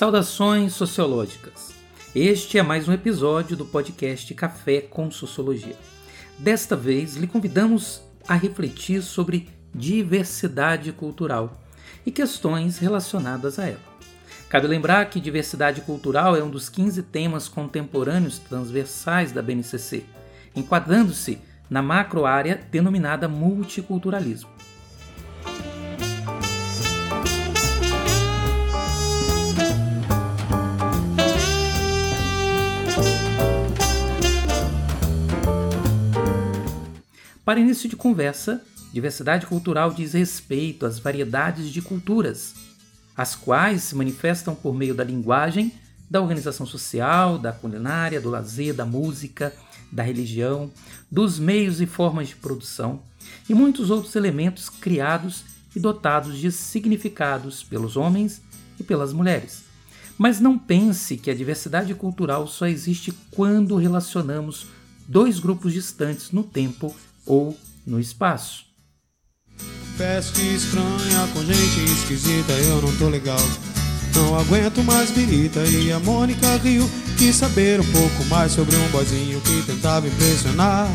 Saudações sociológicas. Este é mais um episódio do podcast Café com Sociologia. Desta vez, lhe convidamos a refletir sobre diversidade cultural e questões relacionadas a ela. Cabe lembrar que diversidade cultural é um dos 15 temas contemporâneos transversais da BNCC, enquadrando-se na macroárea denominada multiculturalismo. Para início de conversa, diversidade cultural diz respeito às variedades de culturas, as quais se manifestam por meio da linguagem, da organização social, da culinária, do lazer, da música, da religião, dos meios e formas de produção e muitos outros elementos criados e dotados de significados pelos homens e pelas mulheres. Mas não pense que a diversidade cultural só existe quando relacionamos dois grupos distantes no tempo ou no espaço. Peste estranha com gente esquisita, eu não tô legal. Não aguento mais birita e a Mônica riu. Quis saber um pouco mais sobre um bozinho que tentava impressionar.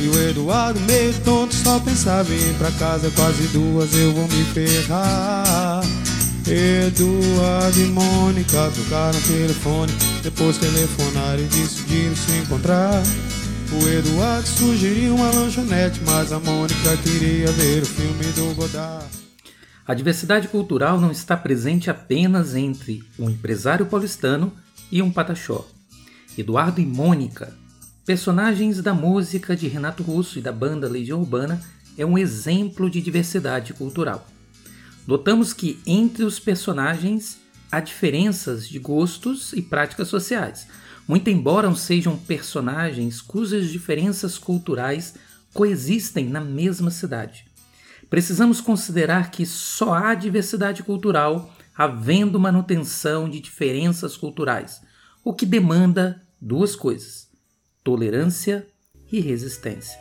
E o Eduardo, meio tonto, só pensava em ir pra casa quase duas, eu vou me ferrar. Eduardo e Mônica trocaram telefone, depois telefonaram e decidiram se encontrar. O Eduardo sugeriu uma lanchonete, mas a Mônica queria ver o filme do Godard. A diversidade cultural não está presente apenas entre um empresário paulistano e um pataxó. Eduardo e Mônica, personagens da música de Renato Russo e da banda Legião Urbana, é um exemplo de diversidade cultural. Notamos que entre os personagens há diferenças de gostos e práticas sociais, muito embora sejam personagens cujas diferenças culturais coexistem na mesma cidade. Precisamos considerar que só há diversidade cultural havendo manutenção de diferenças culturais, o que demanda duas coisas: tolerância e resistência.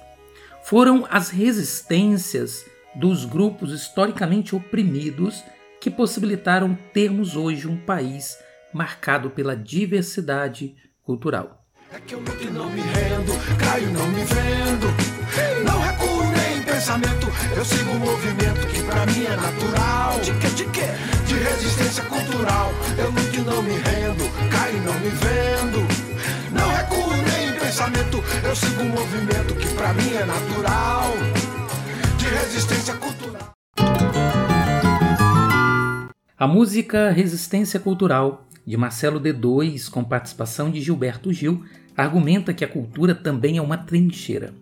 Foram as resistências dos grupos historicamente oprimidos que possibilitaram termos hoje um país marcado pela diversidade cultural. É que eu luto não me rendo, caio não me vendo. Não recuo nem em pensamento, eu sigo um movimento que pra mim é natural. De que, de que? De resistência cultural. Eu luto e não me rendo, caio não me vendo. Não recuo nem em pensamento, eu sigo um movimento que pra mim é natural. De resistência cultural. A música Resistência Cultural de Marcelo D2, com participação de Gilberto Gil, argumenta que a cultura também é uma trincheira.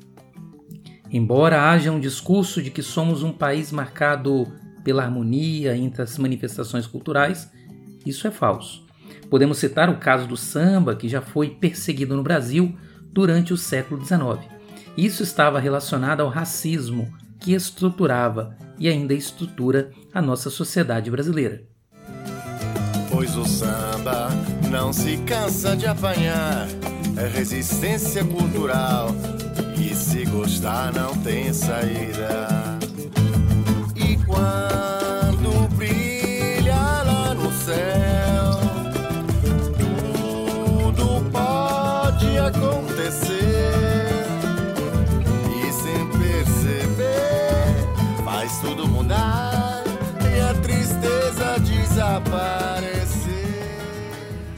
Embora haja um discurso de que somos um país marcado pela harmonia entre as manifestações culturais, isso é falso. Podemos citar o caso do samba, que já foi perseguido no Brasil durante o século XIX. Isso estava relacionado ao racismo que estruturava e ainda estrutura a nossa sociedade brasileira pois o samba não se cansa de apanhar. É resistência cultural e se gostar não tem saída. E quando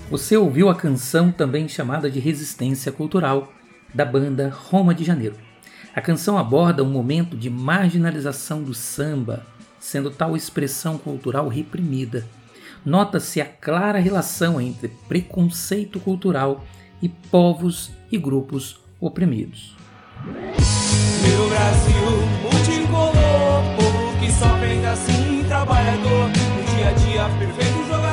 Você ouviu a canção também chamada de Resistência Cultural, da banda Roma de Janeiro. A canção aborda um momento de marginalização do samba, sendo tal expressão cultural reprimida. Nota-se a clara relação entre preconceito cultural e povos e grupos oprimidos. Meu Brasil multicolor, povo que só assim, trabalhador, dia a dia perfeito jogador,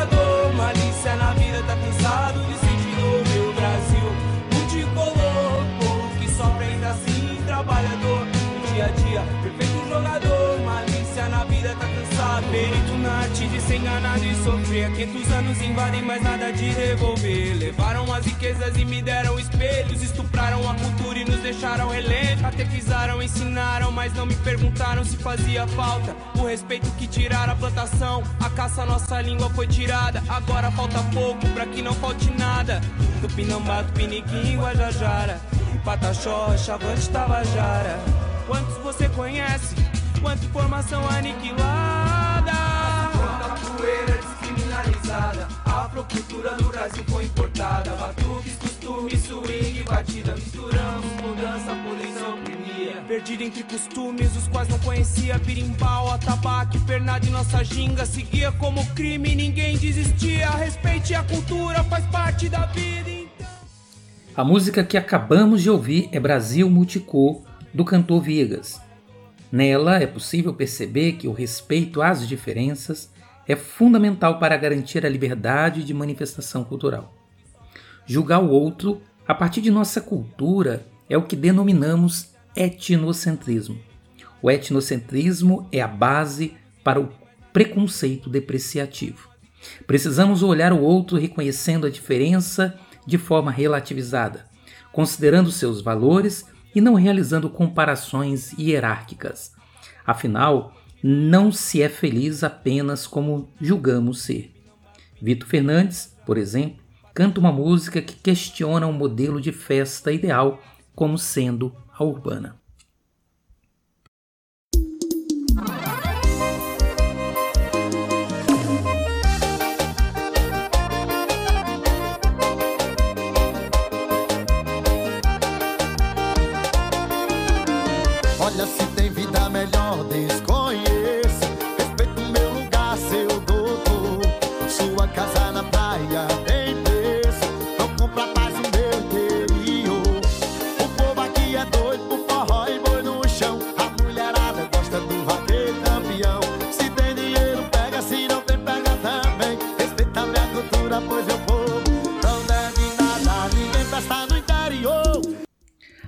de nada e sofria. 500 anos invadem, mas nada de revolver. Levaram as riquezas e me deram espelhos. Estupraram a cultura e nos deixaram relento. Catequizaram, ensinaram, mas não me perguntaram se fazia falta. O respeito que tiraram a plantação. A caça, nossa língua foi tirada. Agora falta pouco pra que não falte nada. Tupinambá, Tupiniquim, Guajajara. Pataxó, Chavante, Tabajara. Quantos você conhece? Quanta informação aniquilada? Quanta poeira descriminalizada. Afrocultura no Brasil foi importada. Batuques, costumes, swing, batida. Misturamos mudança, poluição. Perdido entre costumes, os quais não conhecia. Birimbau, atabaque, nossa ginga. Seguia como crime, ninguém desistia. Respeite a cultura, faz parte da vida. Então... A música que acabamos de ouvir é Brasil Multicor, do cantor Viegas. Nela é possível perceber que o respeito às diferenças é fundamental para garantir a liberdade de manifestação cultural. Julgar o outro a partir de nossa cultura é o que denominamos etnocentrismo. O etnocentrismo é a base para o preconceito depreciativo. Precisamos olhar o outro reconhecendo a diferença de forma relativizada, considerando seus valores e não realizando comparações hierárquicas. Afinal, não se é feliz apenas como julgamos ser. Vitor Fernandes, por exemplo, canta uma música que questiona o um modelo de festa ideal como sendo a urbana.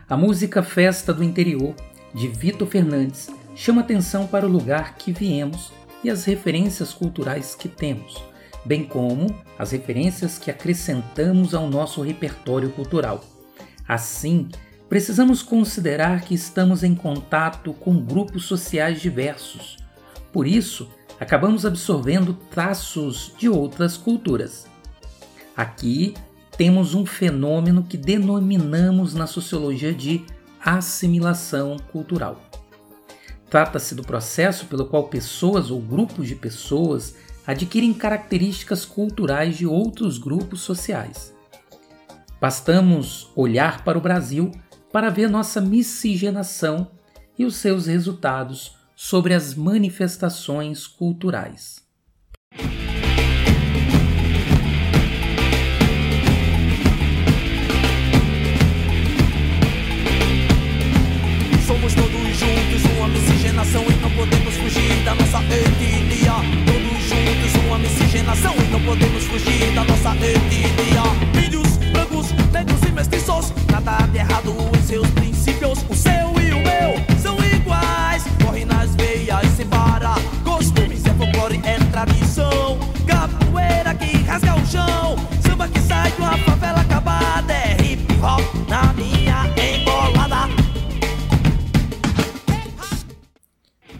A música Festa do Interior, de Vitor Fernandes, chama atenção para o lugar que viemos e as referências culturais que temos, bem como as referências que acrescentamos ao nosso repertório cultural. Assim, precisamos considerar que estamos em contato com grupos sociais diversos. Por isso, acabamos absorvendo traços de outras culturas. Aqui temos um fenômeno que denominamos na sociologia de assimilação cultural. Trata-se do processo pelo qual pessoas ou grupos de pessoas adquirem características culturais de outros grupos sociais. Bastamos olhar para o Brasil para ver nossa miscigenação e os seus resultados sobre as manifestações culturais.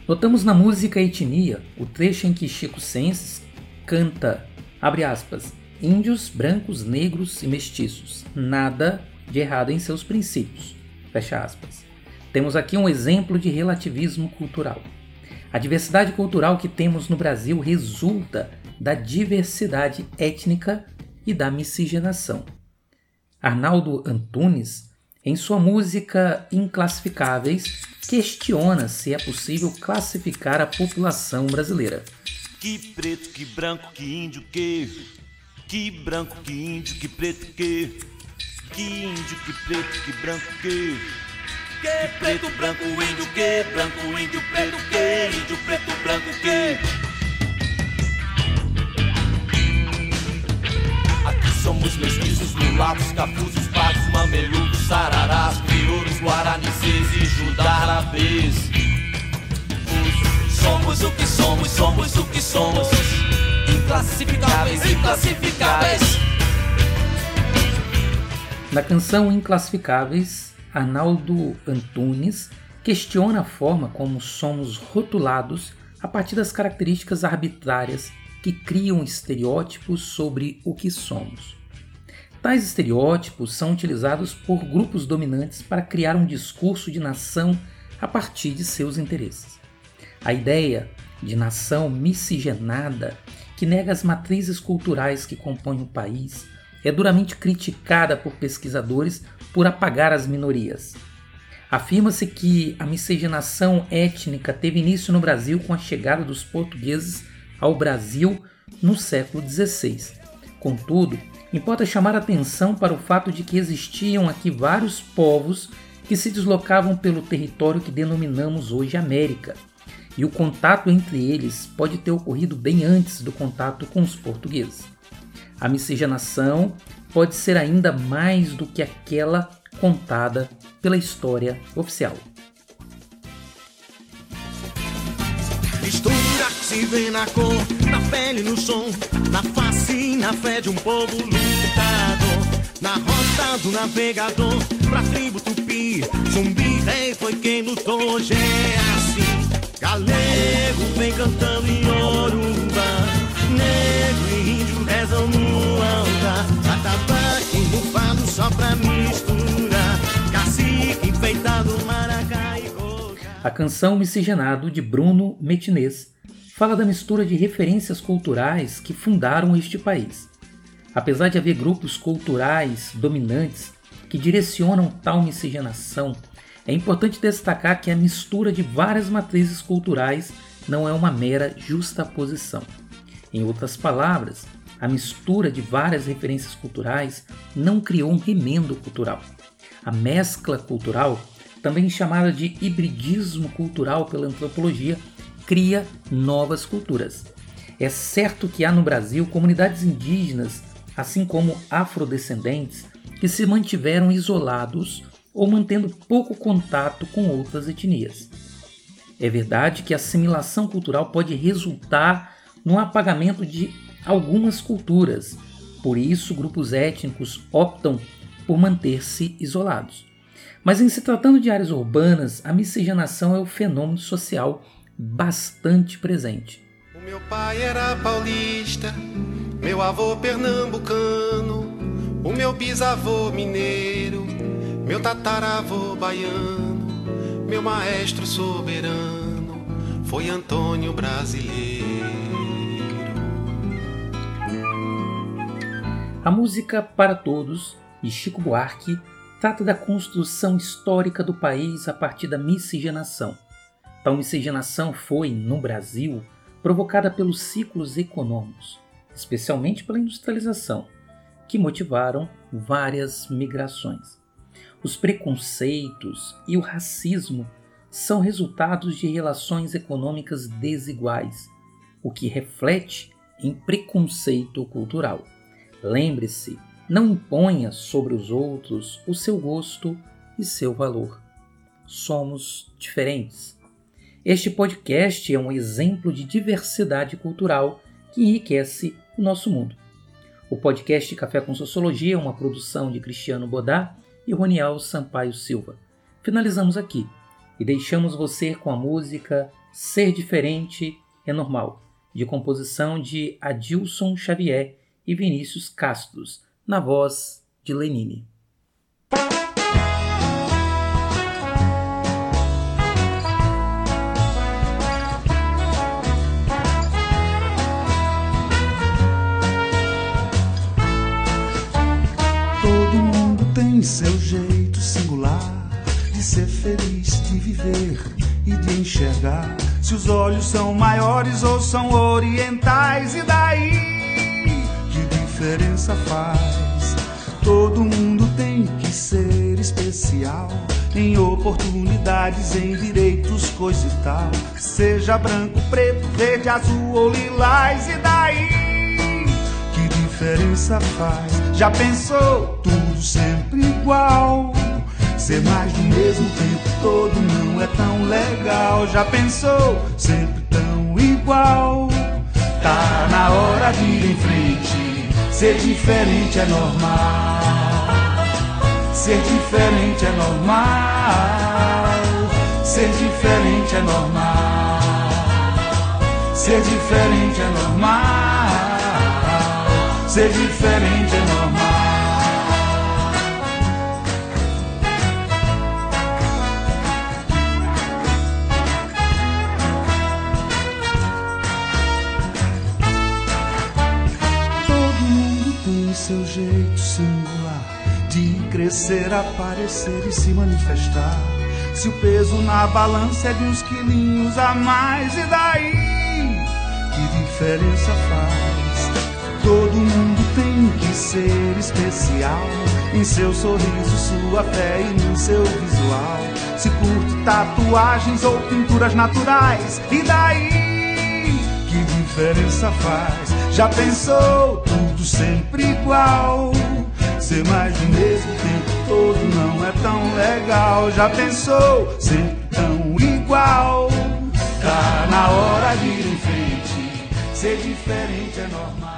Notamos na música Etnia o trecho em que Chico Senses canta, abre aspas, índios, brancos, negros e mestiços, nada de errado em seus princípios, fecha aspas. Temos aqui um exemplo de relativismo cultural. A diversidade cultural que temos no Brasil resulta da diversidade étnica e da miscigenação. Arnaldo Antunes, em sua música Inclassificáveis, questiona se é possível classificar a população brasileira. Que preto, que branco, que índio, que. Que branco, que índio, que preto, que. Que índio, que preto, que branco, que. Que preto, branco, índio, que branco, índio, preto, que índio, preto, branco, que. Somos mestiços, mulatos, cafuzos, pagos, mamelucos, sararás, crioulos, guaranices e judarabês. Somos o que somos, somos o que somos. Inclassificáveis, inclassificáveis. Na canção Inclassificáveis, Arnaldo Antunes questiona a forma como somos rotulados a partir das características arbitrárias que criam estereótipos sobre o que somos. Tais estereótipos são utilizados por grupos dominantes para criar um discurso de nação a partir de seus interesses. A ideia de nação miscigenada, que nega as matrizes culturais que compõem o país, é duramente criticada por pesquisadores por apagar as minorias. Afirma-se que a miscigenação étnica teve início no Brasil com a chegada dos portugueses ao Brasil no século XVI. Contudo, importa chamar atenção para o fato de que existiam aqui vários povos que se deslocavam pelo território que denominamos hoje América, e o contato entre eles pode ter ocorrido bem antes do contato com os portugueses. A miscigenação pode ser ainda mais do que aquela contada pela história oficial. Se vê na cor, na pele, no som, na face e na fé de um povo lutador. Na rota do navegador, pra tribo tupi, zumbi rei foi quem lutou, hoje é assim. Galego vem cantando em Yoruba, negro e índio rezam no altar. Atabaque no fado só pra misturar, cacique enfeitado, maracá e coca. A canção Miscigenado de Bruno Metinês fala da mistura de referências culturais que fundaram este país. Apesar de haver grupos culturais dominantes que direcionam tal miscigenação, é importante destacar que a mistura de várias matrizes culturais não é uma mera justaposição. Em outras palavras, a mistura de várias referências culturais não criou um remendo cultural. A mescla cultural, também chamada de hibridismo cultural pela antropologia, cria novas culturas. É certo que há no Brasil comunidades indígenas, assim como afrodescendentes, que se mantiveram isolados ou mantendo pouco contato com outras etnias. É verdade que a assimilação cultural pode resultar no apagamento de algumas culturas, por isso grupos étnicos optam por manter-se isolados. Mas em se tratando de áreas urbanas, a miscigenação é um fenômeno social bastante presente. O meu pai era paulista, meu avô pernambucano, o meu bisavô mineiro, meu tataravô baiano, meu maestro soberano foi Antônio Brasileiro. A música Para Todos, de Chico Buarque, trata da construção histórica do país a partir da miscigenação. Tal miscigenação foi, no Brasil, provocada pelos ciclos econômicos, especialmente pela industrialização, que motivaram várias migrações. Os preconceitos e o racismo são resultados de relações econômicas desiguais, o que reflete em preconceito cultural. Lembre-se, não imponha sobre os outros o seu gosto e seu valor. Somos diferentes. Este podcast é um exemplo de diversidade cultural que enriquece o nosso mundo. O podcast Café com Sociologia é uma produção de Cristiano Bodá e Roniel Sampaio Silva. Finalizamos aqui e deixamos você com a música Ser Diferente é Normal, de composição de Adilson Xavier e Vinícius Castros, na voz de Lenine. Tem seu jeito singular de ser feliz, de viver e de enxergar. Se os olhos são maiores ou são orientais, e daí? Que diferença faz? Todo mundo tem que ser especial. Em oportunidades, em direitos, coisa e tal. Seja branco, preto, verde, azul ou lilás, e daí? Diferença faz? Já pensou tudo sempre igual? Ser mais do mesmo tempo todo não é tão legal. Já pensou sempre tão igual? Tá na hora de ir em frente. Ser diferente é normal. Ser diferente é normal. Ser diferente é normal. Ser diferente é normal. Ser diferente é normal. Todo mundo tem seu jeito singular de crescer, aparecer e se manifestar. Se o peso na balança é de uns quilinhos a mais, e daí? Que diferença faz? Todo mundo tem que ser especial em seu sorriso, sua fé e no seu visual. Se curte tatuagens ou pinturas naturais, e daí? Que diferença faz? Já pensou tudo sempre igual? Ser mais do mesmo tempo todo não é tão legal. Já pensou sempre tão igual? Tá na hora de ir em frente. Ser diferente é normal.